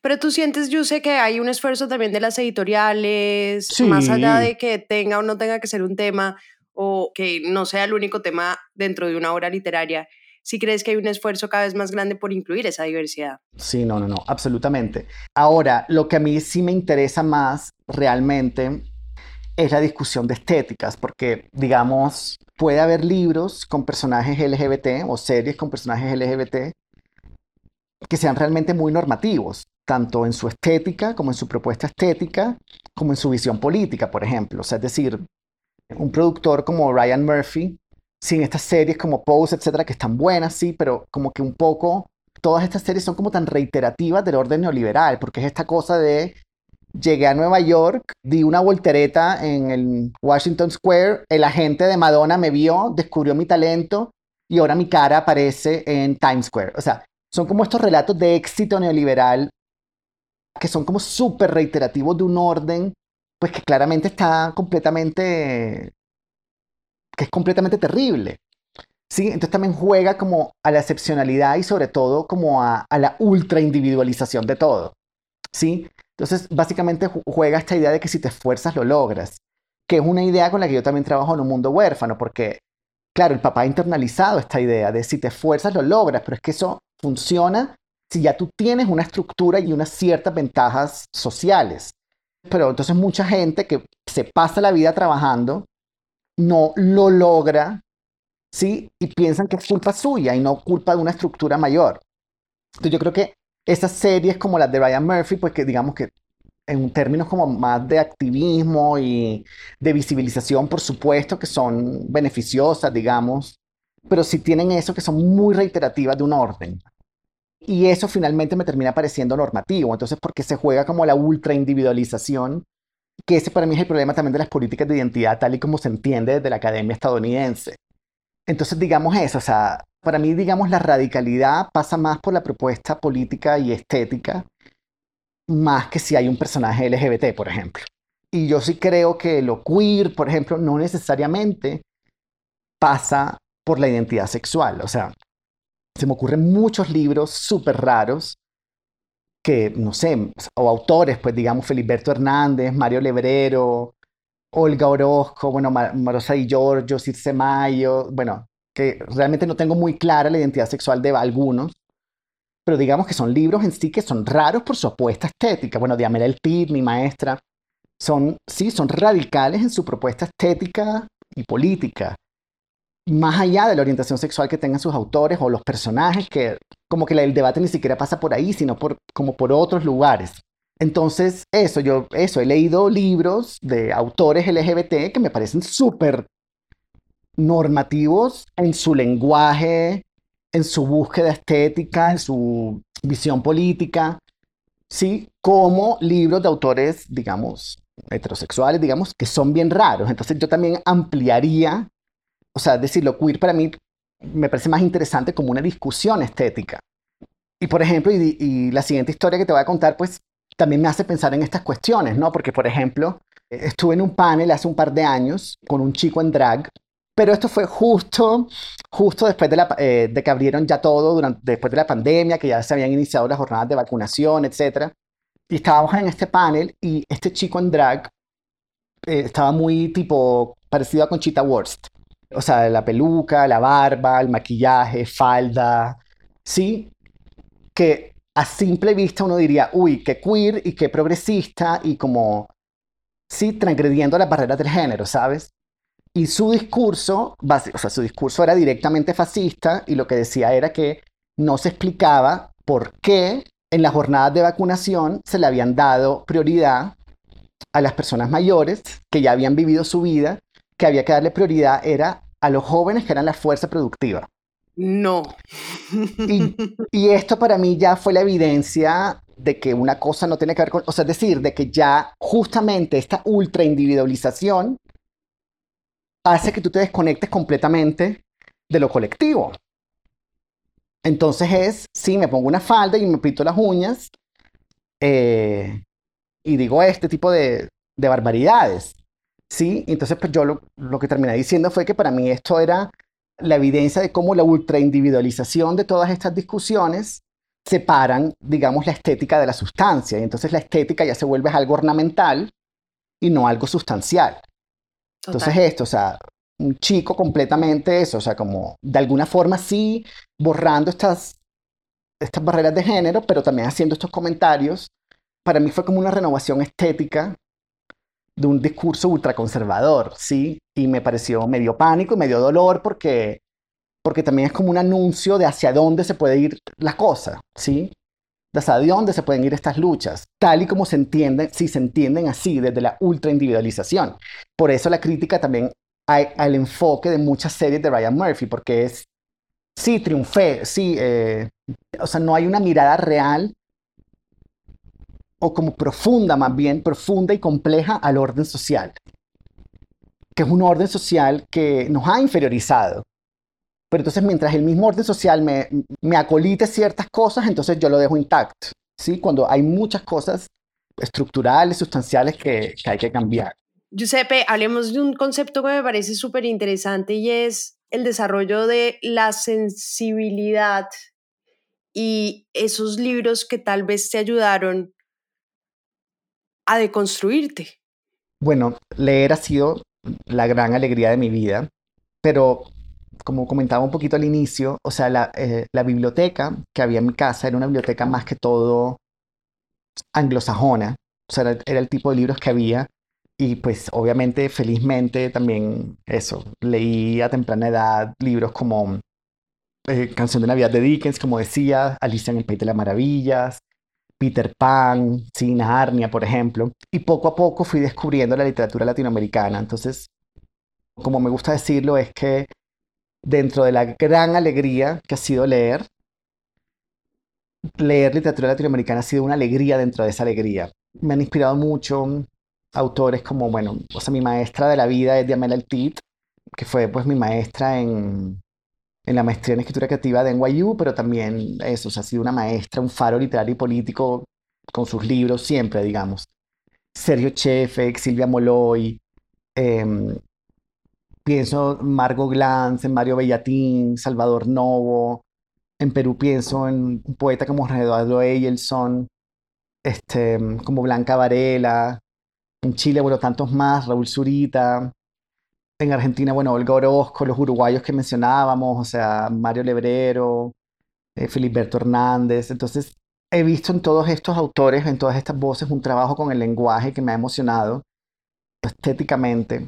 Pero tú sientes, yo sé que hay un esfuerzo también de las editoriales, más allá de que tenga o no tenga que ser un tema o que no sea el único tema dentro de una obra literaria si crees que hay un esfuerzo cada vez más grande por incluir esa diversidad. Sí, no, no, no, absolutamente. Ahora, lo que a mí sí me interesa más realmente es la discusión de estéticas, porque, digamos, puede haber libros con personajes LGBT o series con personajes LGBT que sean realmente muy normativos, tanto en su estética como en su propuesta estética, como en su visión política, por ejemplo. O sea, es decir, un productor como Ryan Murphy, sin estas series como Pose, etcétera, que están buenas, sí, pero como que un poco todas estas series son como tan reiterativas del orden neoliberal, porque es esta cosa de llegué a Nueva York, di una voltereta en el Washington Square, el agente de Madonna me vio, descubrió mi talento y ahora mi cara aparece en Times Square. O sea, son como estos relatos de éxito neoliberal que son como súper reiterativos de un orden, pues que claramente está completamente, que es completamente terrible. ¿sí? Entonces también juega como a la excepcionalidad y sobre todo como a, la ultra individualización de todo, ¿sí? Entonces básicamente juega esta idea de que si te esfuerzas lo logras, que es una idea con la que yo también trabajo en un mundo huérfano, porque claro, el papá ha internalizado esta idea de si te esfuerzas lo logras, pero es que eso funciona si ya tú tienes una estructura y unas ciertas ventajas sociales. Pero entonces mucha gente que se pasa la vida trabajando no lo logra ¿sí? Y piensan que es culpa suya y no culpa de una estructura mayor. Entonces yo creo que esas series como las de Ryan Murphy, pues que digamos que en términos como más de activismo y de visibilización, por supuesto que son beneficiosas, digamos, pero sí tienen eso que son muy reiterativas de un orden. Y eso finalmente me termina pareciendo normativo, entonces porque se juega como la ultra individualización, que ese para mí es el problema también de las políticas de identidad tal y como se entiende desde la academia estadounidense. Entonces, digamos eso, o sea, para mí, digamos, la radicalidad pasa más por la propuesta política y estética, más que si hay un personaje LGBT, por ejemplo. Y yo sí creo que lo queer, por ejemplo, no necesariamente pasa por la identidad sexual. O sea, se me ocurren muchos libros súper raros que, no sé, o autores, pues digamos, Feliberto Hernández, Mario Lebrero, Olga Orozco, bueno, Marosa y Giorgio, Circe Mayo, bueno, que realmente no tengo muy clara la identidad sexual de algunos, pero digamos que son libros en sí que son raros por su apuesta estética. Bueno, Diamela El Pid, mi maestra, son, sí, son radicales en su propuesta estética y política, más allá de la orientación sexual que tengan sus autores o los personajes, que como que el debate ni siquiera pasa por ahí, sino por, como por otros lugares. Entonces, eso, yo, eso, he leído libros de autores LGBT que me parecen súper normativos en su lenguaje, en su búsqueda estética, en su visión política, ¿sí? Como libros de autores, digamos, heterosexuales, digamos, que son bien raros. Entonces yo también ampliaría, o sea, decir, lo queer para mí me parece más interesante como una discusión estética. Y por ejemplo, y la siguiente historia que te voy a contar, pues también me hace pensar en estas cuestiones, ¿no? Porque, por ejemplo, estuve en un panel hace un par de años con un chico en drag, pero esto fue justo, justo después de, la, eh, que abrieron ya todo, después de la pandemia, que ya se habían iniciado las jornadas de vacunación, etc. Y estábamos en este panel y este chico en drag eh, estaba muy tipo parecido a Conchita Wurst. O sea, la peluca, la barba, el maquillaje, falda, ¿sí? Que a simple vista uno diría, uy, qué queer y qué progresista y como, sí, transgrediendo las barreras del género, ¿sabes? Y su discurso, o sea, su discurso era directamente fascista y lo que decía era que no se explicaba por qué en las jornadas de vacunación se le habían dado prioridad a las personas mayores que ya habían vivido su vida, que había que darle prioridad era a los jóvenes que eran la fuerza productiva. No. Y, esto para mí ya fue la evidencia de que una cosa no tiene que ver con, o sea, es decir, de que ya justamente esta ultra individualización hace que tú te desconectes completamente de lo colectivo. Entonces es, sí, me pongo una falda y me pinto las uñas eh, y digo este tipo de, de barbaridades. Sí, entonces pues yo lo que terminé diciendo fue que para mí esto era la evidencia de cómo la ultraindividualización de todas estas discusiones separan, digamos, la estética de la sustancia. Y entonces la estética ya se vuelve algo ornamental y no algo sustancial. Entonces esto, o sea, un chico completamente eso, o sea, como de alguna forma sí borrando estas, estas barreras de género, pero también haciendo estos comentarios, para mí fue como una renovación estética de un discurso ultraconservador, ¿sí? Y me pareció medio pánico y medio dolor porque, porque también es como un anuncio de hacia dónde se puede ir la cosa, ¿sí? De hacia dónde se pueden ir estas luchas, tal y como se entienden, si se entienden así, desde la ultraindividualización. Por eso la crítica también hay, al enfoque de muchas series de Ryan Murphy, porque es, sí, triunfé, sí, eh, o sea, no hay una mirada real o como profunda, más bien profunda y compleja al orden social, que es un orden social que nos ha inferiorizado. Pero entonces mientras el mismo orden social me, me acolite ciertas cosas, entonces yo lo dejo intacto, ¿sí? Cuando hay muchas cosas estructurales, sustanciales que, que hay que cambiar. Giuseppe, hablemos de un concepto que me parece súper interesante y es el desarrollo de la sensibilidad y esos libros que tal vez te ayudaron a deconstruirte? Bueno, leer ha sido la gran alegría de mi vida, pero como comentaba un poquito al inicio, o sea, la, eh, biblioteca que había en mi casa era una biblioteca más que todo anglosajona, o sea, era, era el tipo de libros que había y pues obviamente, felizmente también eso, leí a temprana edad libros como eh, Canción de Navidad de Dickens, como decía, Alicia en el País de las Maravillas, Peter Pan, sí, Narnia, por ejemplo. Y poco a poco fui descubriendo la literatura latinoamericana. Entonces, como me gusta decirlo, es que dentro de la gran alegría que ha sido leer, leer literatura latinoamericana ha sido una alegría dentro de esa alegría. Me han inspirado mucho autores como, bueno, o sea, mi maestra de la vida es Diamela Altit, que fue pues mi maestra en, en la maestría en escritura creativa de NYU, pero también eso, o sea, ha sido una maestra, un faro literario y político con sus libros siempre, digamos. Sergio Chefek, Silvia Moloy, em, pienso en Margot Glantz, en Mario Bellatín, Salvador Novo. En Perú pienso en un poeta como Eduardo Eyelson, este, como Blanca Varela. En Chile, bueno, tantos más, Raúl Zurita. En Argentina, bueno, Olga Orozco, los uruguayos que mencionábamos, o sea, Mario Lebrero, eh, Filiberto Hernández. Entonces, he visto en todos estos autores, en todas estas voces, un trabajo con el lenguaje que me ha emocionado estéticamente.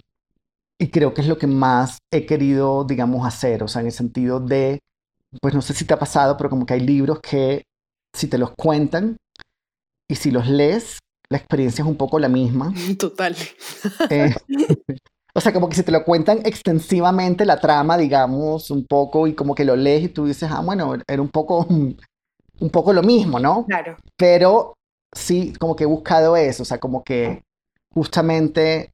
Y creo que es lo que más he querido, digamos, hacer, o sea, en el sentido de, pues no sé si te ha pasado, pero como que hay libros que si te los cuentan y si los lees, la experiencia es un poco la misma. Total. Eh, o sea, como que si te lo cuentan extensivamente la trama, digamos, un poco, y como que lo lees y tú dices, ah, bueno, era un poco, un poco lo mismo, ¿no? Claro. Pero sí, como que he buscado eso, o sea, como que justamente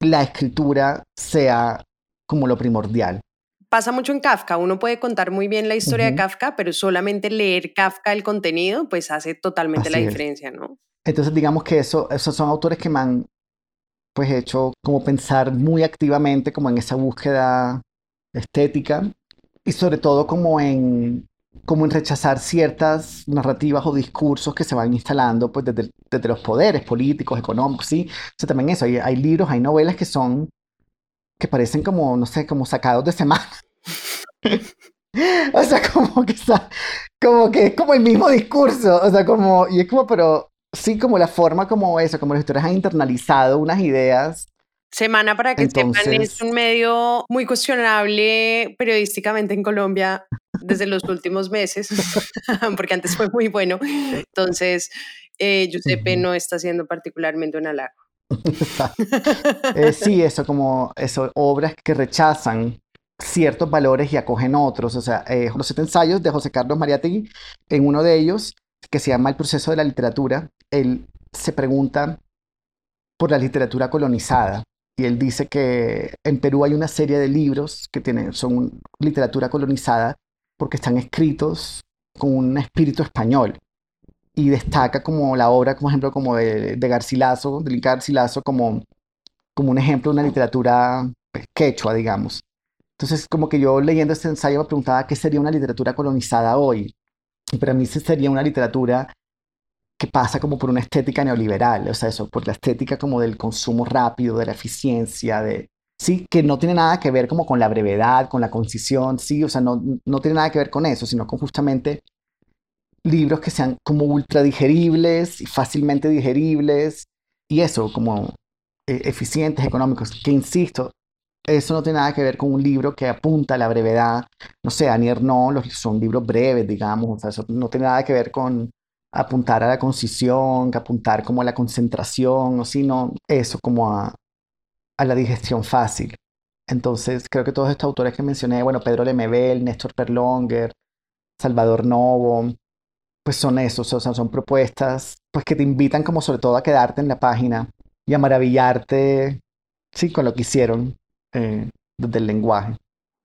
la escritura sea como lo primordial. Pasa mucho en Kafka, uno puede contar muy bien la historia de Ujú. Kafka, pero solamente leer Kafka, el contenido, pues hace totalmente la Así es. diferencia, ¿no? Entonces, digamos que eso, esos son autores que me han pues hecho como pensar muy activamente como en esa búsqueda estética y sobre todo como en como en rechazar ciertas narrativas o discursos que se van instalando pues desde, desde los poderes políticos, económicos, sí. O sea, también eso, hay, hay libros, hay novelas que son que parecen como, no sé, como sacados de semana. O sea, como que como que es como el mismo discurso, o sea, como, y es como, pero sí, como la forma como eso, como los escritores han internalizado unas ideas. Semana para que sepan es Entonces- un medio muy cuestionable periodísticamente en Colombia desde los últimos meses, porque antes fue muy bueno. Entonces, eh, Giuseppe no está siendo particularmente un halago. Eh, sí, eso, como eso, obras que rechazan ciertos valores y acogen otros. O sea, eh, los siete ensayos de José Carlos Mariátegui, en uno de ellos, que se llama El proceso de la literatura, él se pregunta por la literatura colonizada. Y él dice que en Perú hay una serie de libros que tienen, son literatura colonizada porque están escritos con un espíritu español. Y destaca como la obra, por ejemplo, como de, de Garcilaso, de Garcilaso, como, como un ejemplo de una literatura pues, quechua, digamos. Entonces, como que yo leyendo este ensayo me preguntaba qué sería una literatura colonizada hoy. Y para mí sería una literatura que pasa como por una estética neoliberal, o sea, eso, por la estética como del consumo rápido, de la eficiencia, de, sí, que no tiene nada que ver como con la brevedad, con la concisión, sí, o sea, no, no tiene nada que ver con eso, sino con justamente libros que sean como ultra digeribles y fácilmente digeribles, y eso, como eh, eficientes, económicos, que insisto, eso no tiene nada que ver con un libro que apunta a la brevedad. No sé, Anier no, los, son libros breves, digamos. O sea, eso no tiene nada que ver con apuntar a la concisión, que apuntar como a la concentración, o sino eso como a, a la digestión fácil. Entonces, creo que todos estos autores que mencioné, bueno, Pedro Lemebel, Néstor Perlonger, Salvador Novo, pues son esos, o sea, son propuestas pues que te invitan como sobre todo a quedarte en la página y a maravillarte, sí, con lo que hicieron eh, desde el lenguaje.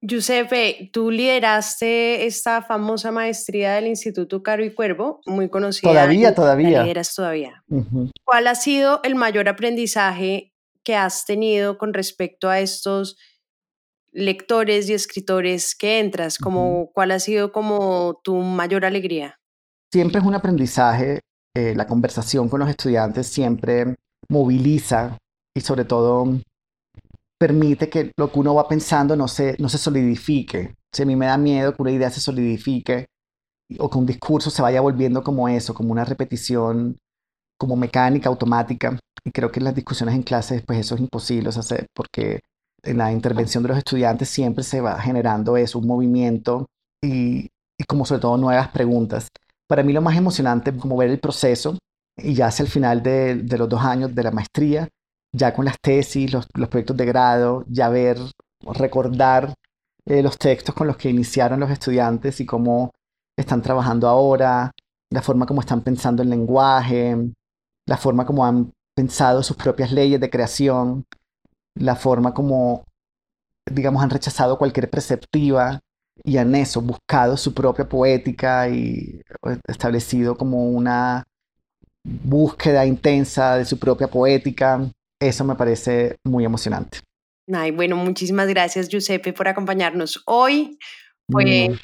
Giuseppe, tú lideraste esta famosa maestría del Instituto Caro y Cuervo, muy conocida. Todavía, todavía. La lideras todavía. ¿Cuál ha sido el mayor aprendizaje que has tenido con respecto a estos lectores y escritores que entras? Como, ¿Cuál ha sido como tu mayor alegría? Siempre es un aprendizaje. Eh, la conversación con los estudiantes siempre moviliza y sobre todo permite que lo que uno va pensando no se, no se solidifique. Si a mí me da miedo que una idea se solidifique o que un discurso se vaya volviendo como eso, como una repetición, como mecánica, automática. Y creo que en las discusiones en clases, pues eso es imposible hacer, porque en la intervención de los estudiantes siempre se va generando eso, un movimiento y, y como sobre todo nuevas preguntas. Para mí lo más emocionante es como ver el proceso y ya hacia el final de, de los dos años de la maestría, ya con las tesis, los, proyectos de grado, ya ver, recordar eh, los textos con los que iniciaron los estudiantes y cómo están trabajando ahora, la forma como están pensando el lenguaje, la forma como han pensado sus propias leyes de creación, la forma como, digamos, han rechazado cualquier perceptiva y han eso, buscado su propia poética y pues, establecido como una búsqueda intensa de su propia poética. Eso me parece muy emocionante. Ay, bueno, muchísimas gracias, Giuseppe, por acompañarnos hoy. Fue mm.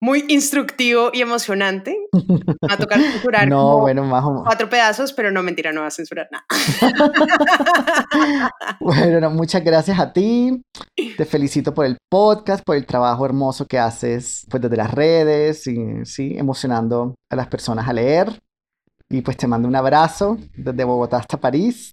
muy instructivo y emocionante. Va a tocar censurar no, bueno, más o cuatro pedazos, pero no, mentira, no va a censurar nada. bueno, muchas gracias a ti. Te felicito por el podcast, por el trabajo hermoso que haces pues, desde las redes y sí, emocionando a las personas a leer. Y pues te mando un abrazo desde Bogotá hasta París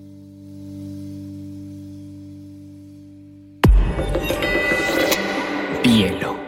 Hielo.